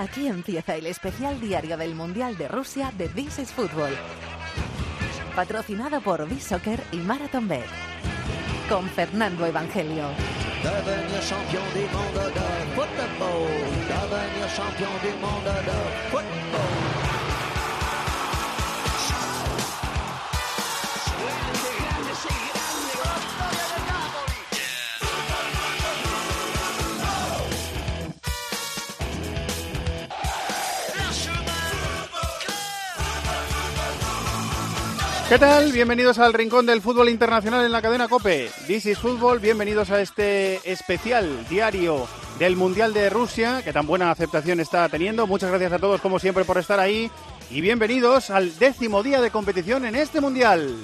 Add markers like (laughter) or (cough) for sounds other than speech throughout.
Aquí empieza el especial diario del Mundial de Rusia de This is Football. Patrocinado por B-Soccer y Marathon Bet. Con Fernando Evangelio. ¿Qué tal? Bienvenidos al Rincón del Fútbol Internacional en la cadena COPE. This is Fútbol, bienvenidos a este especial diario del Mundial de Rusia, que tan buena aceptación está teniendo. Muchas gracias a todos, como siempre, por estar ahí. Y bienvenidos al décimo día de competición en este Mundial.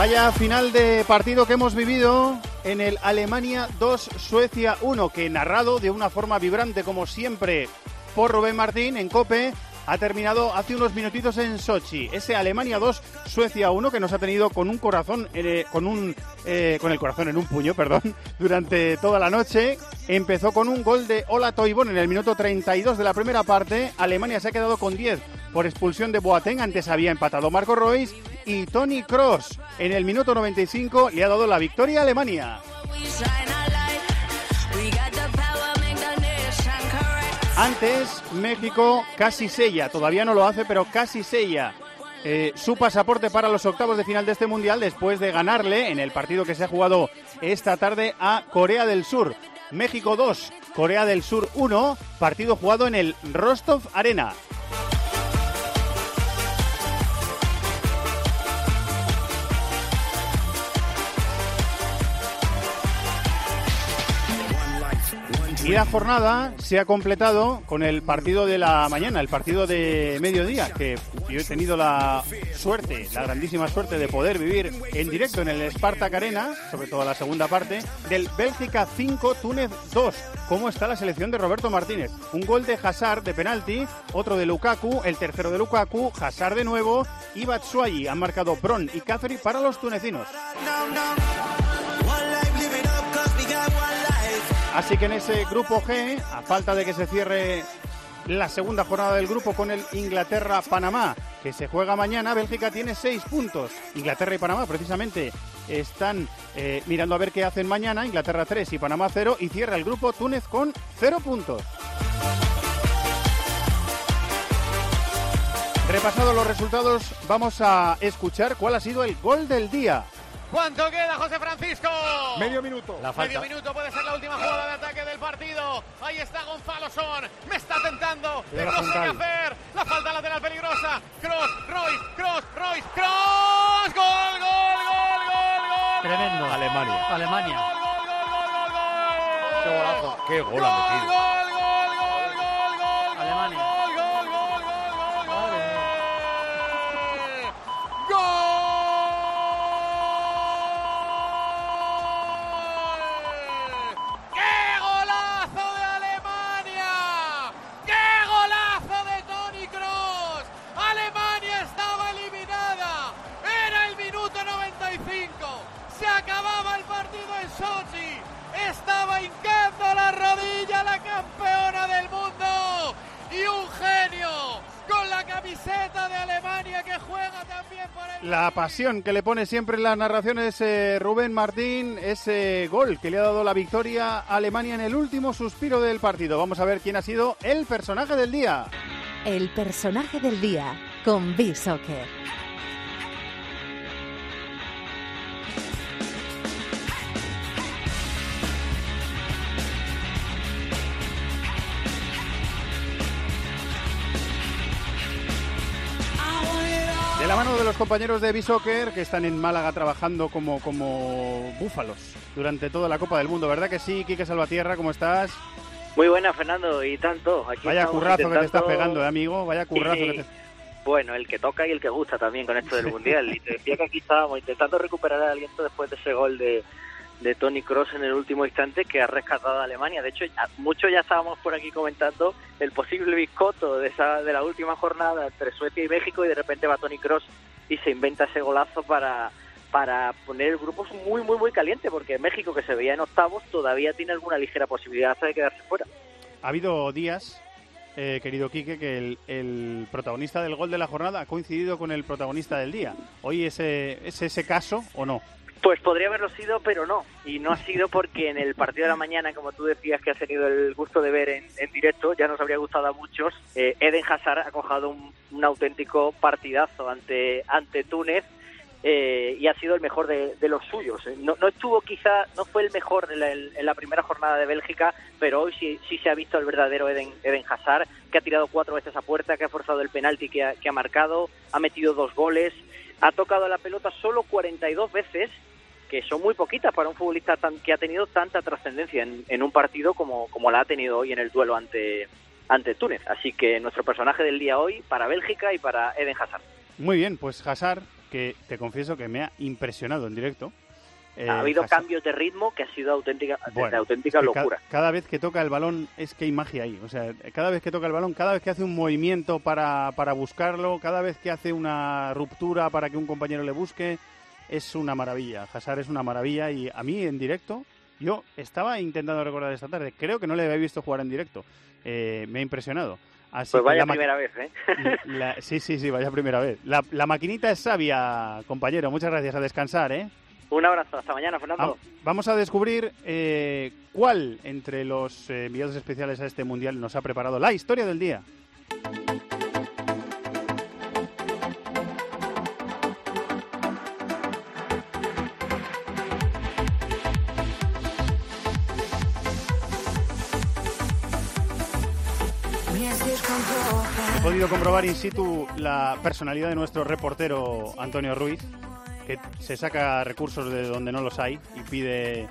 Vaya final de partido que hemos vivido en el Alemania 2, Suecia 1, que narrado de una forma vibrante como siempre por Rubén Martín en Cope, ha terminado hace unos minutitos en Sochi. Ese Alemania 2, Suecia 1 que nos ha tenido con un corazón, eh, con un, eh, con el corazón en un puño, perdón, (laughs) durante toda la noche. Empezó con un gol de Ola Toivon en el minuto 32 de la primera parte. Alemania se ha quedado con 10 por expulsión de Boateng. Antes había empatado Marco Royce y Tony Cross en el minuto 95 le ha dado la victoria a Alemania. Antes, México casi sella, todavía no lo hace, pero casi sella eh, su pasaporte para los octavos de final de este Mundial después de ganarle en el partido que se ha jugado esta tarde a Corea del Sur. México 2, Corea del Sur 1, partido jugado en el Rostov Arena. Y la jornada se ha completado con el partido de la mañana, el partido de mediodía, que yo he tenido la suerte, la grandísima suerte de poder vivir en directo en el Spartak Arena, sobre todo la segunda parte, del Bélgica 5, Túnez 2. ¿Cómo está la selección de Roberto Martínez? Un gol de Hazard de penalti, otro de Lukaku, el tercero de Lukaku, Hazard de nuevo y Batshuayi. Han marcado Bron y Cáceres para los tunecinos. Así que en ese grupo G, a falta de que se cierre la segunda jornada del grupo con el Inglaterra-Panamá, que se juega mañana, Bélgica tiene seis puntos. Inglaterra y Panamá precisamente están eh, mirando a ver qué hacen mañana. Inglaterra 3 y Panamá 0 y cierra el grupo Túnez con cero puntos. Repasados los resultados, vamos a escuchar cuál ha sido el gol del día. ¿Cuánto queda, José Francisco? Medio minuto. La Medio minuto puede ser la última jugada de ataque del partido. Ahí está Gonzalo Son. Me está tentando. No sé qué hacer. La falta lateral peligrosa. Cross, Royce, Cross, Royce, Cross. Gol, gol, gol, gol, gol. Tremendo. Alemania. Alemania. Gol, gol, gol, gol, gol, gol. Qué golazo. Qué gol ha metido. gol, que le pone siempre en las narraciones eh, Rubén Martín, ese gol que le ha dado la victoria a Alemania en el último suspiro del partido. Vamos a ver quién ha sido el personaje del día. El personaje del día con B-Soccer. Mano de los compañeros de B-Soccer que están en Málaga trabajando como, como búfalos durante toda la Copa del Mundo, ¿verdad que sí? Quique Salvatierra, ¿cómo estás? Muy buena, Fernando, y tanto. Aquí Vaya currazo que te estás intentando- pegando, ¿eh, amigo. Vaya currazo que te... Bueno, el que toca y el que gusta también con esto del Mundial. Y te decía que aquí estábamos intentando recuperar el aliento después de ese gol de, de Tony Cross en el último instante que ha rescatado a Alemania. De hecho, muchos ya estábamos por aquí comentando el posible biscoto de, esa, de la última jornada entre Suecia y México y de repente va Tony Cross y se inventa ese golazo para, para poner el grupo muy, muy, muy caliente porque México, que se veía en octavos, todavía tiene alguna ligera posibilidad de quedarse fuera. Ha habido días, eh, querido Quique, que el, el protagonista del gol de la jornada ha coincidido con el protagonista del día. ¿Hoy ese, es ese caso o no? Pues podría haberlo sido, pero no. Y no ha sido porque en el partido de la mañana, como tú decías que has tenido el gusto de ver en, directo, ya nos habría gustado a muchos, eh, Eden Hazard ha cojado un, auténtico partidazo ante, ante Túnez eh, y ha sido el mejor de, los suyos. Eh, No, estuvo quizá, no fue el mejor en la, primera jornada de Bélgica, pero hoy sí, sí se ha visto el verdadero Eden, Eden Hazard, que ha tirado cuatro veces a puerta, que ha forzado el penalti que ha marcado, ha metido dos goles, ha tocado la pelota solo 42 veces que son muy poquitas para un futbolista tan, que ha tenido tanta trascendencia en, en un partido como, como la ha tenido hoy en el duelo ante, ante Túnez. Así que nuestro personaje del día hoy para Bélgica y para Eden Hazard. Muy bien, pues Hazard, que te confieso que me ha impresionado en directo. Eh, ha habido Hazard- cambios de ritmo que ha sido auténtica, de Bueno, auténtica es que locura. Cada, vez que toca el balón es que hay magia ahí. O sea, cada vez que toca el balón, cada vez que hace un movimiento para, para buscarlo, cada vez que hace una ruptura para que un compañero le busque, es una maravilla. Hazard es una maravilla y a mí en directo, yo estaba intentando recordar esta tarde, creo que no le había visto jugar en directo. Eh, me ha impresionado. Así Pues vaya la primera vez, ¿eh? (laughs) la- sí, sí, sí, vaya primera vez. La, la maquinita es sabia, compañero. Muchas gracias. A descansar, ¿eh? Un abrazo, hasta mañana, Fernando. Va- Vamos a descubrir eh, cuál entre los eh, enviados especiales a este mundial nos ha preparado la historia del día. Podido comprobar in situ la personalidad de nuestro reportero Antonio Ruiz, que se saca recursos de donde no los hay y pide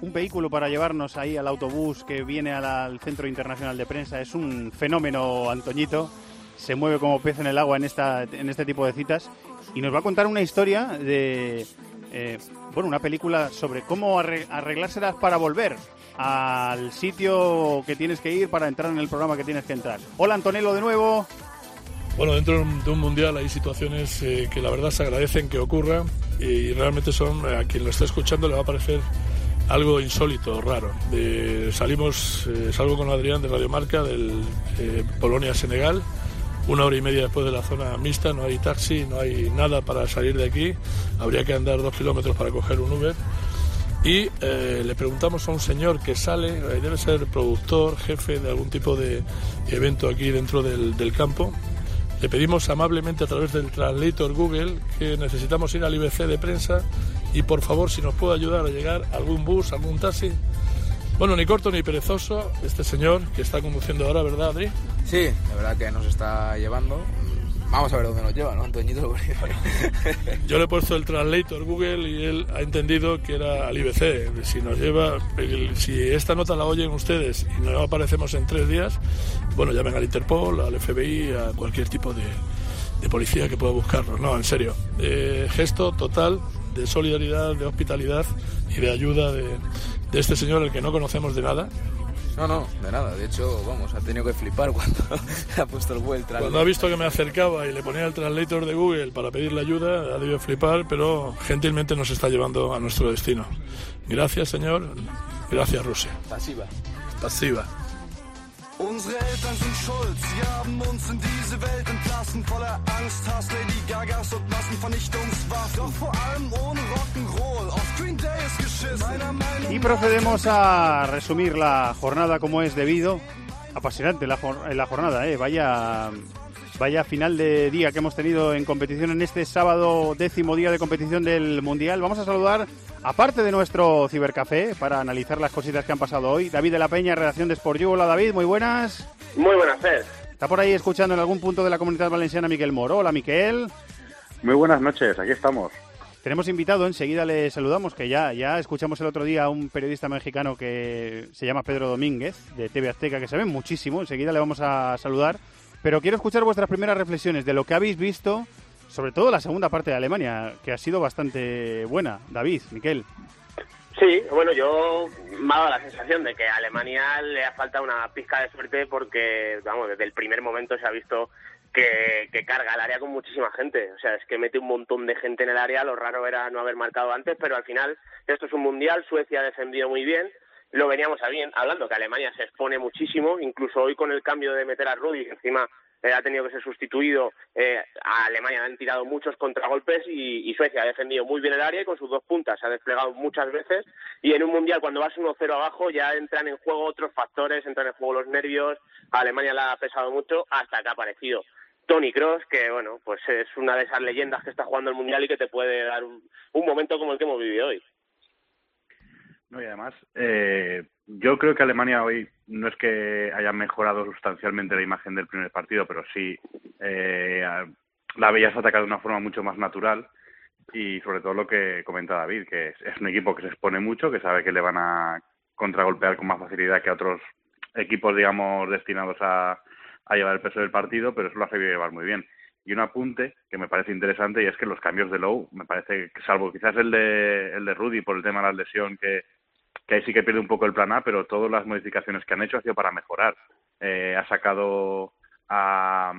un vehículo para llevarnos ahí al autobús que viene al Centro Internacional de Prensa. Es un fenómeno, Antoñito. Se mueve como pez en el agua en, esta, en este tipo de citas y nos va a contar una historia de, eh, bueno, una película sobre cómo arre- arreglárselas para volver al sitio que tienes que ir para entrar en el programa que tienes que entrar. Hola Antonello de nuevo. Bueno, dentro de un- mundial hay situaciones eh, que la verdad se agradecen que ocurran y realmente son, eh, a quien lo está escuchando le va a parecer algo insólito, raro. Salimos, eh, salgo con Adrián de Radio Marca del eh, Polonia-Senegal, una hora y media después de la zona mixta, no hay taxi, no hay nada para salir de aquí, habría que andar dos kilómetros para coger un Uber. Y eh, le preguntamos a un señor que sale, eh, debe ser productor, jefe de algún tipo de evento aquí dentro del campo. Le pedimos amablemente a través del translator Google que necesitamos ir al IBC de prensa y por favor si nos puede ayudar a llegar algún bus, algún taxi. Bueno, ni corto ni perezoso, este señor que está conduciendo ahora, ¿verdad, Adri? Sí, la verdad que nos está llevando. Vamos a ver dónde nos lleva, ¿no, Antoñito? (laughs) Yo le he puesto el translator Google y él ha entendido que era al IBC. Si nos lleva, si esta nota la oyen ustedes y no aparecemos en tres días, bueno, llamen al Interpol, al FBI, a cualquier tipo de, de policía que pueda buscarnos. No, en serio. Eh, gesto total de solidaridad, de hospitalidad y de ayuda de, de este señor, el que no conocemos de nada. No, no, de nada. De hecho, vamos, ha tenido que flipar cuando (laughs) ha puesto el vuelta. Cuando ha visto que me acercaba y le ponía el translator de Google para pedirle ayuda, ha debido flipar, pero gentilmente nos está llevando a nuestro destino. Gracias, señor. Gracias, Rusia. Pasiva. Pasiva. Unsere Eltern sind schuld, sie haben uns in diese Welt entlassen, voller Angst, Hass, Lady Gagas und Y procedemos a resumir la jornada como es debido. Apasionante la, la jornada, ¿eh? Vaya, vaya final de día que hemos tenido en competición en este sábado décimo día de competición del Mundial. Vamos a saludar, aparte de nuestro cibercafé, para analizar las cositas que han pasado hoy, David de la Peña, redacción de Sport You. Hola David, muy buenas. Muy buenas, Fer. Está por ahí escuchando en algún punto de la comunidad valenciana Miquel Moro. Hola Miquel. Muy buenas noches, aquí estamos. Tenemos invitado, enseguida le saludamos, que ya, ya escuchamos el otro día a un periodista mexicano que se llama Pedro Domínguez, de TV Azteca, que sabe muchísimo, enseguida le vamos a saludar. Pero quiero escuchar vuestras primeras reflexiones de lo que habéis visto, sobre todo la segunda parte de Alemania, que ha sido bastante buena. David, Miquel. Sí, bueno, yo me ha dado la sensación de que a Alemania le ha faltado una pizca de suerte porque, vamos, desde el primer momento se ha visto que, carga el área con muchísima gente. O sea, es que mete un montón de gente en el área. Lo raro era no haber marcado antes, pero al final esto es un mundial. Suecia ha defendido muy bien. Lo veníamos hablando, que Alemania se expone muchísimo. Incluso hoy con el cambio de meter a Rudy, que encima eh, ha tenido que ser sustituido. Eh, a Alemania han tirado muchos contragolpes y, Suecia ha defendido muy bien el área y con sus dos puntas se ha desplegado muchas veces. Y en un mundial, cuando vas 1-0 abajo, ya entran en juego otros factores, entran en juego los nervios. A Alemania le ha pesado mucho hasta que ha aparecido Tony Cross, que bueno, pues es una de esas leyendas que está jugando el mundial y que te puede dar un, un momento como el que hemos vivido hoy. No, y además, eh, yo creo que Alemania hoy no es que haya mejorado sustancialmente la imagen del primer partido, pero sí eh, la veías atacar de una forma mucho más natural y sobre todo lo que comenta David, que es, un equipo que se expone mucho, que sabe que le van a contragolpear con más facilidad que a otros equipos, digamos, destinados a, llevar el peso del partido, pero eso lo hace llevar muy bien. Y un apunte que me parece interesante y es que los cambios de Lowe, me parece salvo quizás el de, el de Rudy por el tema de la lesión que, que ahí sí que pierde un poco el plan A, pero todas las modificaciones que han hecho ha sido para mejorar. Eh, ha sacado a,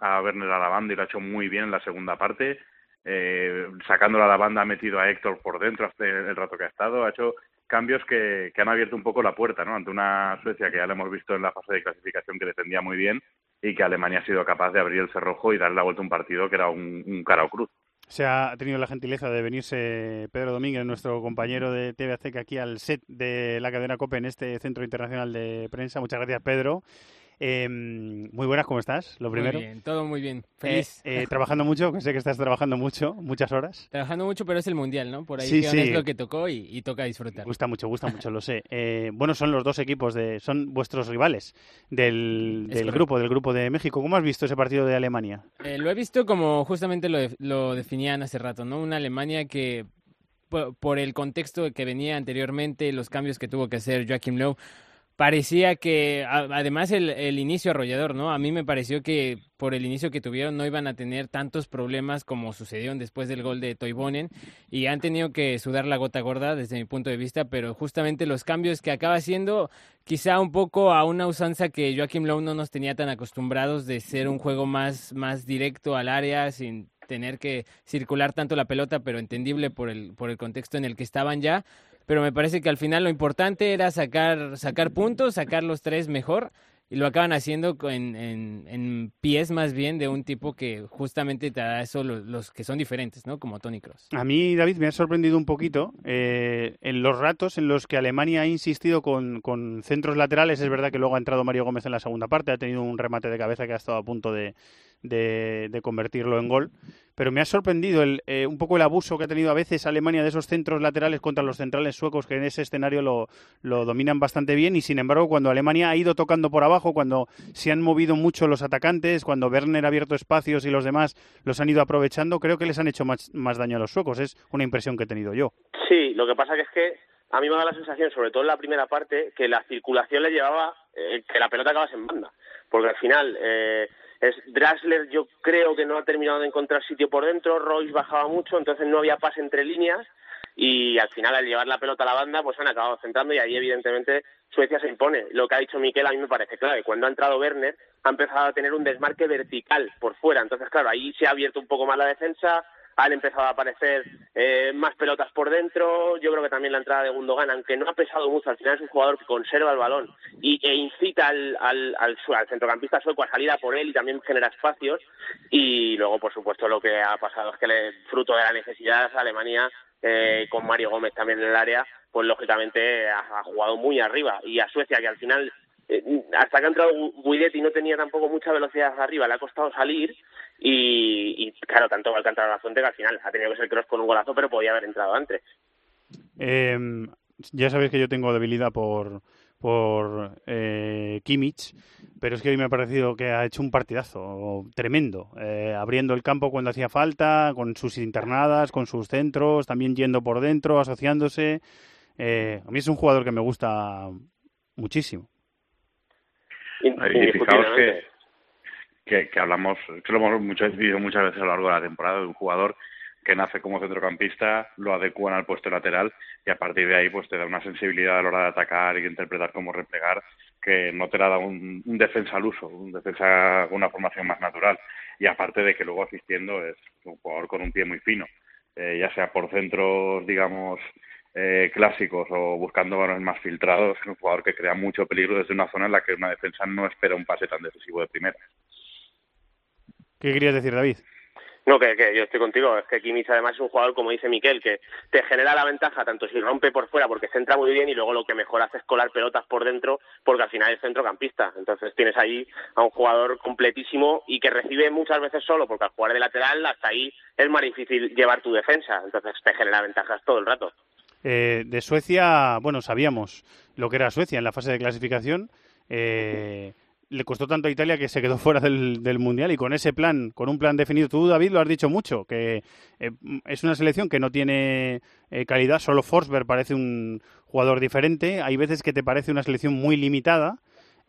a Werner a la banda y lo ha hecho muy bien en la segunda parte. Eh, sacándola a la banda ha metido a Héctor por dentro hasta el rato que ha estado. Ha hecho cambios que, que han abierto un poco la puerta ¿no? ante una Suecia que ya lo hemos visto en la fase de clasificación que defendía muy bien y que Alemania ha sido capaz de abrir el cerrojo y darle la vuelta a un partido que era un, un cara o cruz. Se ha tenido la gentileza de venirse Pedro Domínguez, nuestro compañero de TV Azteca, aquí al set de la cadena COPE en este Centro Internacional de Prensa. Muchas gracias, Pedro. Eh, muy buenas, ¿cómo estás? Lo primero. Muy bien, todo muy bien. Feliz. Eh, eh, (laughs) trabajando mucho, que sé que estás trabajando mucho, muchas horas. Trabajando mucho, pero es el mundial, ¿no? Por ahí sí, es lo que tocó y, y, toca disfrutar. Gusta mucho, gusta mucho, lo sé. Eh, bueno, son los dos equipos de, son vuestros rivales del, del grupo, del grupo de México. ¿Cómo has visto ese partido de Alemania? Eh, lo he visto como justamente lo, lo definían hace rato, ¿no? Una Alemania que por, por el contexto que venía anteriormente, los cambios que tuvo que hacer Joachim Löw parecía que, además el, el, inicio arrollador, ¿no? A mí me pareció que por el inicio que tuvieron no iban a tener tantos problemas como sucedieron después del gol de Toivonen y han tenido que sudar la gota gorda desde mi punto de vista, pero justamente los cambios que acaba haciendo quizá un poco a una usanza que Joachim Lowe no nos tenía tan acostumbrados de ser un juego más, más directo al área sin tener que circular tanto la pelota, pero entendible por el, por el contexto en el que estaban ya pero me parece que al final lo importante era sacar, sacar puntos, sacar los tres mejor, y lo acaban haciendo en, en, en pies más bien de un tipo que justamente te da eso los, los que son diferentes, ¿no? Como Tony Cross. A mí, David, me ha sorprendido un poquito eh, en los ratos en los que Alemania ha insistido con, con centros laterales. Es verdad que luego ha entrado Mario Gómez en la segunda parte, ha tenido un remate de cabeza que ha estado a punto de, de, de convertirlo en gol. Pero me ha sorprendido el, eh, un poco el abuso que ha tenido a veces Alemania de esos centros laterales contra los centrales suecos que en ese escenario lo, lo dominan bastante bien y sin embargo cuando Alemania ha ido tocando por abajo, cuando se han movido mucho los atacantes, cuando Werner ha abierto espacios y los demás los han ido aprovechando, creo que les han hecho más, más daño a los suecos. Es una impresión que he tenido yo. Sí, lo que pasa que es que a mí me da la sensación, sobre todo en la primera parte, que la circulación le llevaba eh, que la pelota acabase en banda. Porque al final, eh, es Drasler yo creo que no ha terminado de encontrar sitio por dentro, Royce bajaba mucho, entonces no había pase entre líneas y al final al llevar la pelota a la banda pues han acabado centrando y ahí evidentemente Suecia se impone. Lo que ha dicho Miquel a mí me parece clave. Cuando ha entrado Werner ha empezado a tener un desmarque vertical por fuera, entonces claro, ahí se ha abierto un poco más la defensa, han empezado a aparecer eh, más pelotas por dentro. Yo creo que también la entrada de Gundogan, aunque no ha pesado mucho, al final es un jugador que conserva el balón y, e incita al, al, al, al, centrocampista sueco a salir a por él y también genera espacios. Y luego, por supuesto, lo que ha pasado es que, le, fruto de la necesidad, Alemania, eh, con Mario Gómez también en el área, pues lógicamente ha, ha jugado muy arriba. Y a Suecia, que al final eh, hasta que ha entrado Guidetti no tenía tampoco mucha velocidad arriba, le ha costado salir y, claro, tanto Alcántara la fuente que al final ha tenido que ser Cross con un golazo, pero podía haber entrado antes. Eh, ya sabéis que yo tengo debilidad por por eh, Kimmich, pero es que hoy me ha parecido que ha hecho un partidazo tremendo, eh, abriendo el campo cuando hacía falta, con sus internadas, con sus centros, también yendo por dentro, asociándose. Eh, a mí es un jugador que me gusta muchísimo. Y, fijaos que, que, que, hablamos, que lo hemos muchas, muchas veces a lo largo de la temporada, de un jugador que nace como centrocampista, lo adecuan al puesto lateral y a partir de ahí pues te da una sensibilidad a la hora de atacar y interpretar cómo replegar que no te la da un, defensa al uso, un defensa con una formación más natural. Y aparte de que luego asistiendo es un jugador con un pie muy fino, eh, ya sea por centros, digamos, eh, clásicos o buscando balones más filtrados, es un jugador que crea mucho peligro desde una zona en la que una defensa no espera un pase tan decisivo de primera. ¿Qué querías decir, David? No, que, yo estoy contigo. Es que Kimmich además es un jugador, como dice Miquel, que te genera la ventaja tanto si rompe por fuera porque se entra muy bien y luego lo que mejor hace es colar pelotas por dentro porque al final es centrocampista. Entonces tienes ahí a un jugador completísimo y que recibe muchas veces solo porque al jugar de lateral hasta ahí es más difícil llevar tu defensa. Entonces te genera ventajas todo el rato. Eh, de Suecia, bueno, sabíamos lo que era Suecia en la fase de clasificación. Eh, le costó tanto a Italia que se quedó (laughs) fuera del, Mundial y con ese plan, con un plan definido, tú David lo has dicho mucho, que eh, es una selección que no tiene eh, calidad, solo Forsberg parece un jugador diferente, hay veces que te parece una selección muy limitada,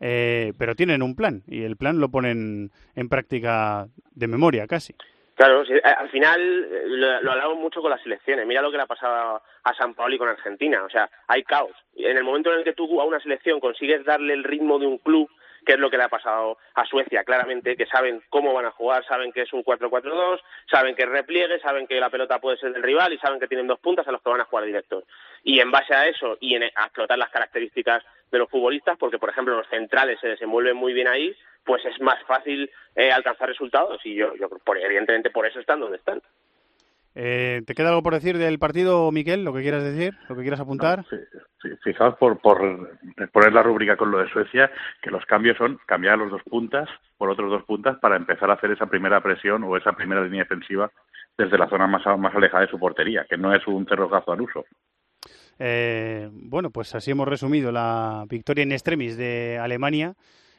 eh, pero tienen un plan y el plan lo ponen en práctica de memoria casi. Claro, al final lo, lo, hablamos mucho con las selecciones. Mira lo que le ha pasado a San Paulo y con Argentina. O sea, hay caos. En el momento en el que tú a una selección consigues darle el ritmo de un club, que es lo que le ha pasado a Suecia, claramente, que saben cómo van a jugar, saben que es un 4-4-2, saben que es repliegue, saben que la pelota puede ser del rival y saben que tienen dos puntas a los que van a jugar directos. Y en base a eso y en, a explotar las características de los futbolistas, porque por ejemplo los centrales se desenvuelven muy bien ahí, pues es más fácil eh, alcanzar resultados y yo, yo evidentemente por eso están donde están. Eh, ¿Te queda algo por decir del partido, Miquel? ¿Lo que quieras decir? ¿Lo que quieras apuntar? fijaos por, por poner la rúbrica con lo de Suecia, que los cambios son cambiar los dos puntas por otros dos puntas para empezar a hacer esa primera presión o esa primera línea defensiva desde la zona más, más alejada de su portería, que no es un cerrojazo al uso. Eh, bueno, pues así hemos resumido la victoria en extremis de Alemania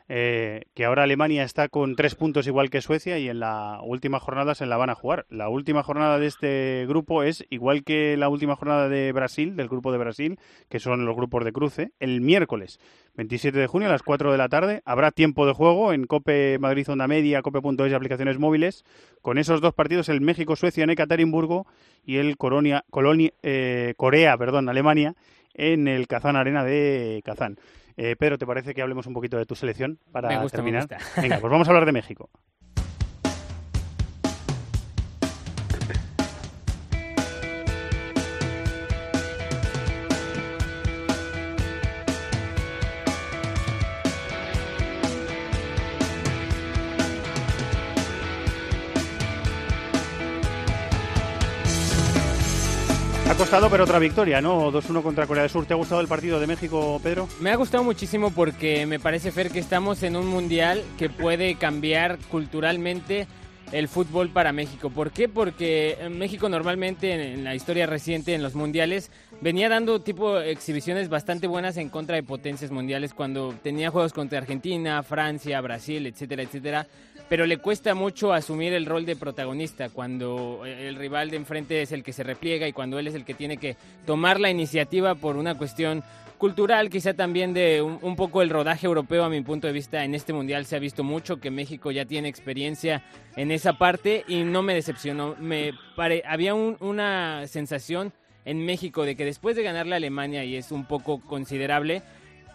eh, que ahora Alemania está con tres puntos igual que Suecia y en la última jornada se la van a jugar. La última jornada de este grupo es igual que la última jornada de Brasil, del grupo de Brasil, que son los grupos de cruce, el miércoles 27 de junio a las 4 de la tarde. Habrá tiempo de juego en Cope Madrid Onda Media, Cope.es y aplicaciones móviles. Con esos dos partidos, el México-Suecia en Ekaterimburgo y el Colonia, Colonia, eh, Corea, perdón, Alemania en el Kazán Arena de Kazán. Eh, Pedro, ¿te parece que hablemos un poquito de tu selección para terminar? Venga, pues vamos a hablar de México. (laughs) Ha costado, pero otra victoria, ¿no? 2-1 contra Corea del Sur. ¿Te ha gustado el partido de México, Pedro? Me ha gustado muchísimo porque me parece, Fer, que estamos en un mundial que puede cambiar culturalmente el fútbol para México. ¿Por qué? Porque México normalmente en la historia reciente en los mundiales venía dando tipo exhibiciones bastante buenas en contra de potencias mundiales cuando tenía juegos contra Argentina, Francia, Brasil, etcétera, etcétera pero le cuesta mucho asumir el rol de protagonista cuando el rival de enfrente es el que se repliega y cuando él es el que tiene que tomar la iniciativa por una cuestión cultural, quizá también de un, poco el rodaje europeo a mi punto de vista en este mundial se ha visto mucho que México ya tiene experiencia en esa parte y no me decepcionó, me pare, había una sensación en México de que después de ganarle a Alemania y es un poco considerable,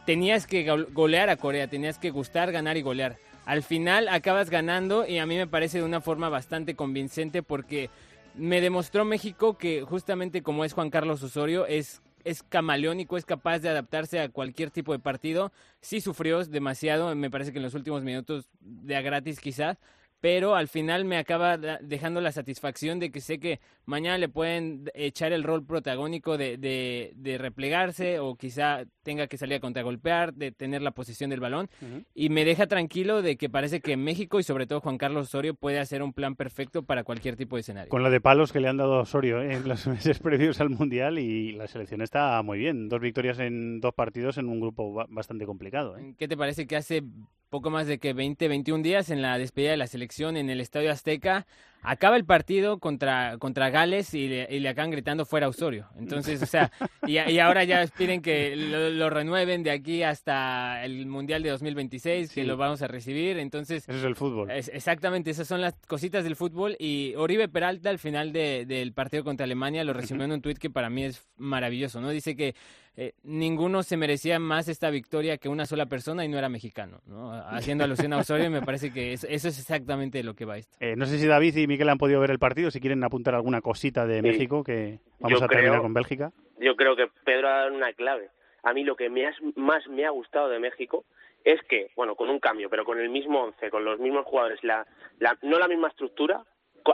tenías que golear a Corea, tenías que gustar, ganar y golear al final acabas ganando y a mí me parece de una forma bastante convincente porque me demostró México que justamente como es Juan Carlos Osorio es es camaleónico, es capaz de adaptarse a cualquier tipo de partido. Sí sufrió demasiado, me parece que en los últimos minutos de a gratis quizás, pero al final me acaba dejando la satisfacción de que sé que mañana le pueden echar el rol protagónico de, de, replegarse o quizá tenga que salir a contragolpear, de tener la posición del balón y me deja tranquilo de que parece que México y sobre todo Juan Carlos Osorio puede hacer un plan perfecto para cualquier tipo de escenario. Con la de palos que le han dado a Osorio ¿eh? en los (laughs) meses previos al Mundial y la selección está muy bien, dos victorias en dos partidos en un grupo bastante complicado. ¿eh? ¿Qué te parece que hace poco más de que 20, 21 días en la despedida de la selección en el Estadio Azteca. Acaba el partido contra, contra Gales y le, y le acaban gritando fuera Osorio. Entonces, o sea, y, y ahora ya piden que lo, lo renueven de aquí hasta el Mundial de 2026, que Sí. lo vamos a recibir. Entonces, Eso es el fútbol. es- exactamente, esas son las cositas del fútbol. Y Oribe Peralta al final de- del partido contra Alemania lo resumió en un tuit que para mí es maravilloso, ¿no? Dice que eh, ninguno se merecía más esta victoria que una sola persona y no era mexicano, ¿no? Haciendo alusión a Osorio, me parece que es- eso es exactamente lo que va esto. Eh, no sé si David y Miguel han podido ver el partido, si quieren apuntar alguna cosita de Sí. México, que vamos Yo a terminar creo- con Bélgica. yo creo que Pedro ha dado una clave. A mí lo que me has- más me ha gustado de México es que, bueno, con un cambio, pero con el mismo once, con los mismos jugadores, la, la- no la misma estructura,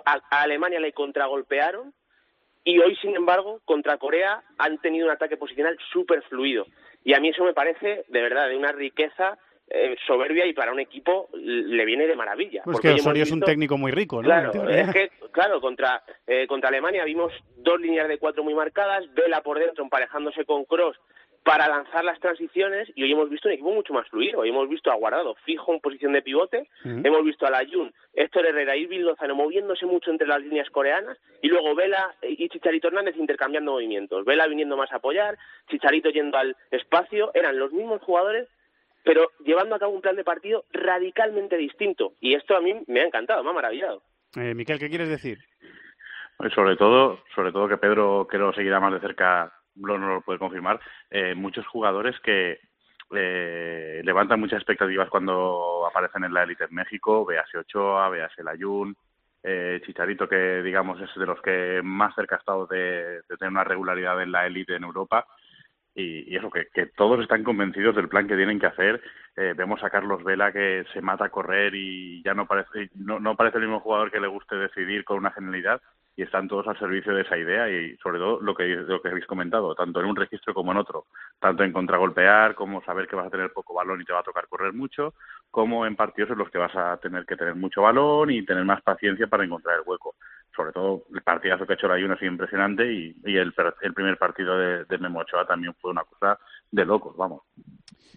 a, a Alemania le contragolpearon y hoy, sin embargo, contra Corea han tenido un ataque posicional súper fluido. Y a mí eso me parece, de verdad, de una riqueza eh, soberbia y para un equipo le viene de maravilla. Pues Porque que Osorio es un técnico muy rico, ¿no? Claro, es que, claro, contra, eh, contra Alemania vimos dos líneas de cuatro muy marcadas, Vela por dentro emparejándose con Cross para lanzar las transiciones y hoy hemos visto un equipo mucho más fluido. Hoy hemos visto a Guardado fijo en posición de pivote, hemos visto a Layun, Héctor Herrera y Bill Lozano moviéndose mucho entre las líneas coreanas y luego Vela y Chicharito Hernández intercambiando movimientos. Vela viniendo más a apoyar, Chicharito yendo al espacio, eran los mismos jugadores pero llevando a cabo un plan de partido radicalmente distinto. Y esto a mí me ha encantado, me ha maravillado. Eh, Miquel, ¿qué quieres decir? Pues sobre todo, sobre todo que Pedro, que lo seguirá más de cerca, lo, no lo puede confirmar, eh, muchos jugadores que eh, levantan muchas expectativas cuando aparecen en la élite en México, véase Ochoa, véase Layún, eh, Chicharito, que digamos es de los que más cerca ha estado de, de tener una regularidad en la élite en Europa. Y, eso, que, que todos están convencidos del plan que tienen que hacer. Eh, vemos a Carlos Vela que se mata a correr y ya no parece, no, no parece el mismo jugador que le guste decidir con una genialidad y están todos al servicio de esa idea y sobre todo lo que, lo que habéis comentado, tanto en un registro como en otro, tanto en contragolpear como saber que vas a tener poco balón y te va a tocar correr mucho, como en partidos en los que vas a tener que tener mucho balón y tener más paciencia para encontrar el hueco. Sobre todo el partidazo que ha hecho la ha sido impresionante y, y el, el primer partido de, de Memo Ochoa también fue una cosa de locos, vamos.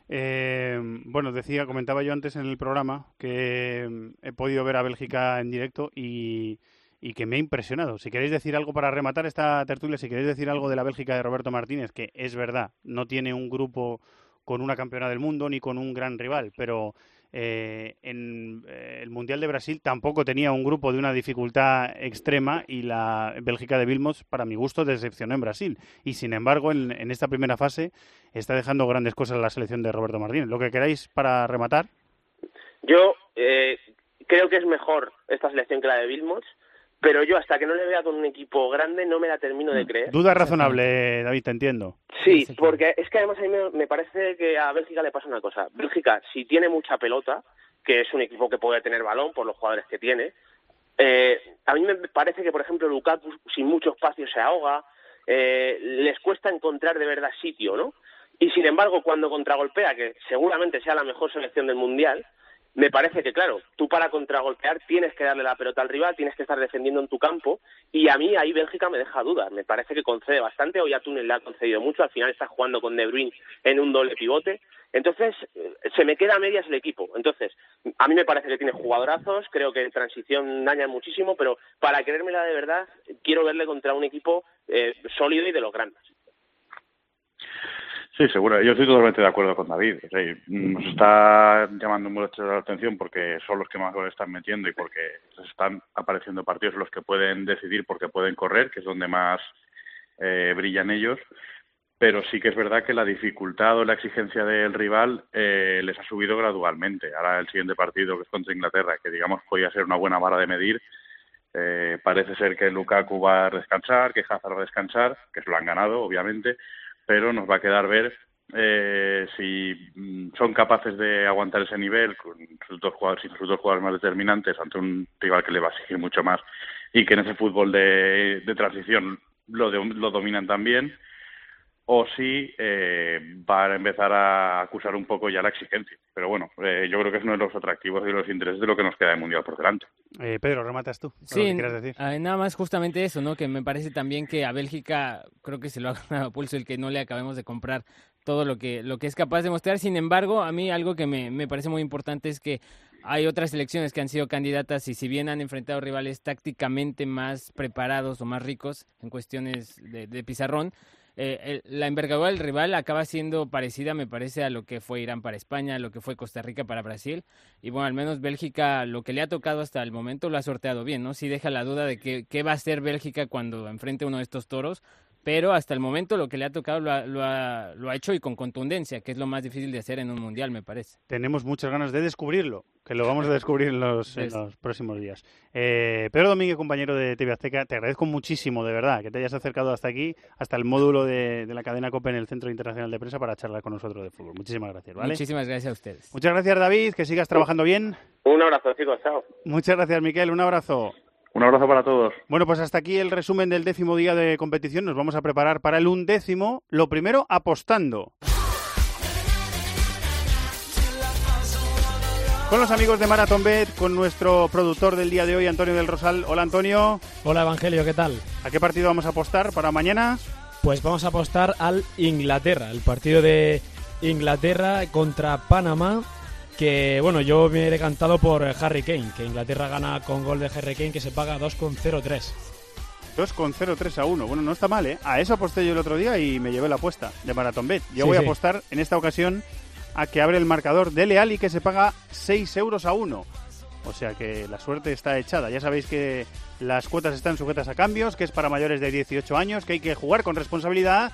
Eh, bueno, decía, comentaba yo antes en el programa que mm, he podido ver a Bélgica en directo y, y que me ha impresionado. Si queréis decir algo para rematar esta tertulia, si queréis decir algo de la Bélgica de Roberto Martínez, que es verdad, no tiene un grupo con una campeona del mundo ni con un gran rival, pero eh, en eh, el Mundial de Brasil tampoco tenía un grupo de una dificultad extrema y la Bélgica de Vilmos, para mi gusto, decepcionó en Brasil. Y sin embargo, en, en esta primera fase está dejando grandes cosas la selección de Roberto Martínez. Lo que queráis para rematar. Yo eh, creo que es mejor esta selección que la de Vilmos, pero yo hasta que no le vea con un equipo grande no me la termino de creer. Duda razonable, David, te entiendo. Sí, porque es que además a mí me, me parece que a Bélgica le pasa una cosa. Bélgica, si tiene mucha pelota, que es un equipo que puede tener balón por los jugadores que tiene, eh, a mí me parece que, por ejemplo, Lukaku sin mucho espacio se ahoga, eh, les cuesta encontrar de verdad sitio, ¿no? Y sin embargo, cuando contragolpea, que seguramente sea la mejor selección del Mundial, me parece que, claro, tú para contragolpear tienes que darle la pelota al rival, tienes que estar defendiendo en tu campo, y a mí ahí Bélgica me deja dudas. Me parece que concede bastante, hoy a Túnez le ha concedido mucho, al final está jugando con De en un doble pivote. Entonces, eh, se me queda a medias el equipo. Entonces, a mí me parece que tiene jugadorazos, creo que en transición dañan muchísimo, pero para querérmela de verdad, quiero verle contra un equipo eh, sólido y de los grandes. Sí, seguro. Yo estoy totalmente de acuerdo con David. O sea, nos está llamando mucho la atención porque son los que más goles están metiendo y porque están apareciendo partidos los que pueden decidir porque pueden correr, que es donde más eh, brillan ellos. Pero sí que es verdad que la dificultad o la exigencia del rival eh, les ha subido gradualmente. Ahora el siguiente partido, que es contra Inglaterra, que digamos podría ser una buena vara de medir, eh, parece ser que Lukaku va a descansar, que Hazard va a descansar, que se lo han ganado, obviamente, pero nos va a quedar ver eh, si mm, son capaces de aguantar ese nivel con sus dos jugadores sus dos jugadores más determinantes ante un rival que le va a exigir mucho más y que en ese fútbol de, de transición lo, de- lo dominan también o si eh, van a empezar a acusar un poco ya la exigencia. Pero bueno, eh, yo creo que es uno de los atractivos y de los intereses de lo que nos queda de Mundial por delante. Eh, Pedro, rematas tú. Sí, lo que quieras decir. ah, nada más justamente eso, ¿no? Que me parece también que a Bélgica creo que se lo ha (laughs) ganado a pulso el que no le acabemos de comprar todo lo que, lo que es capaz de mostrar. Sin embargo, a mí algo que me, me parece muy importante es que hay otras selecciones que han sido candidatas y si bien han enfrentado rivales tácticamente más preparados o más ricos en cuestiones de, de pizarrón, eh, la envergadura del rival acaba siendo parecida, me parece, a lo que fue Irán para España, a lo que fue Costa Rica para Brasil. Y bueno, al menos Bélgica, lo que le ha tocado hasta el momento, lo ha sorteado bien, ¿no? Sí deja la duda de que, qué va a hacer Bélgica cuando enfrente uno de estos toros, pero hasta el momento lo que le ha tocado lo ha, lo, ha, lo ha, hecho y con contundencia, que es lo más difícil de hacer en un mundial, me parece. Tenemos muchas ganas de descubrirlo, que lo vamos a descubrir en los, en los próximos días. Eh, Pedro Domínguez, compañero de TV Azteca, te agradezco muchísimo, de verdad, que te hayas acercado hasta aquí, hasta el módulo de, de la cadena COPE en el Centro Internacional de Prensa para charlar con nosotros de fútbol. Muchísimas gracias, ¿vale? Muchísimas gracias a ustedes. Muchas gracias, David, que sigas trabajando bien. Un abrazo, chicos, chao. Muchas gracias, Miquel, un abrazo. Un abrazo para todos. Bueno, pues hasta aquí el resumen del décimo día de competición. Nos vamos a preparar para el undécimo. Lo primero, apostando. Con los amigos de Marathon Bet, con nuestro productor del día de hoy, Antonio del Rosal. Hola, Antonio. Hola, Evangelio, ¿qué tal? ¿A qué partido vamos a apostar para mañana? Pues vamos a apostar al Inglaterra, el partido de Inglaterra contra Panamá que bueno, yo me he decantado por Harry Kane, que Inglaterra gana con gol de Harry Kane que se paga 2,03. 2,03 a 1. Bueno, no está mal, ¿eh? A eso aposté yo el otro día y me llevé la apuesta de Marathon Bet. Yo Sí, voy a sí. apostar en esta ocasión a que abre el marcador de Leal y que se paga 6 euros a 1. O sea que la suerte está echada. Ya sabéis que las cuotas están sujetas a cambios, que es para mayores de 18 años, que hay que jugar con responsabilidad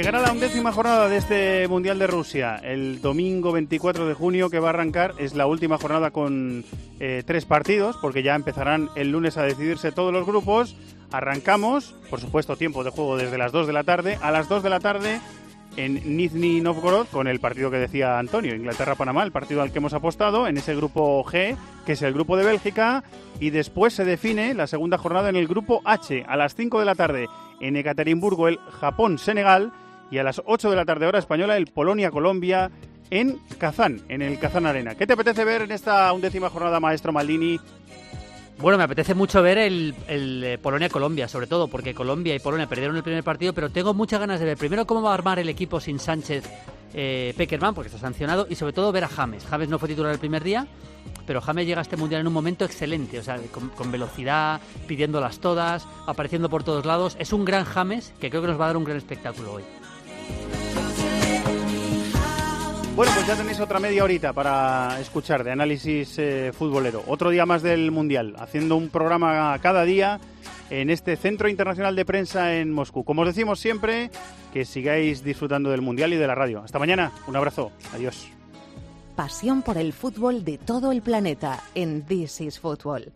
llegará la undécima jornada de este Mundial de Rusia. El domingo 24 de junio que va a arrancar es la última jornada con eh, tres partidos, porque ya empezarán el lunes a decidirse todos los grupos. Arrancamos, por supuesto, tiempo de juego desde las 2 de la tarde. A las 2 de la tarde en Nizhny Novgorod con el partido que decía Antonio, Inglaterra-Panamá, el partido al que hemos apostado, en ese grupo G, que es el grupo de Bélgica, y después se define la segunda jornada en el grupo H, a las 5 de la tarde en Ekaterimburgo, el Japón-Senegal, y a las 8 de la tarde hora española, el Polonia-Colombia en Kazán, en el Kazán Arena. ¿Qué te apetece ver en esta undécima jornada, maestro Maldini? Bueno, me apetece mucho ver el, eh, Polonia-Colombia, sobre todo porque Colombia y Polonia perdieron el primer partido, pero tengo muchas ganas de ver primero cómo va a armar el equipo sin Sánchez eh, Peckerman, porque está sancionado, y sobre todo ver a James. James no fue titular el primer día, pero James llega a este mundial en un momento excelente, o sea, con, con velocidad, pidiéndolas todas, apareciendo por todos lados. Es un gran James que creo que nos va a dar un gran espectáculo hoy. Bueno, pues ya tenéis otra media horita para escuchar de análisis eh, futbolero. Otro día más del Mundial, haciendo un programa cada día en este Centro Internacional de Prensa en Moscú. Como os decimos siempre, que sigáis disfrutando del Mundial y de la radio. Hasta mañana, un abrazo, adiós. Pasión por el fútbol de todo el planeta en This is Football.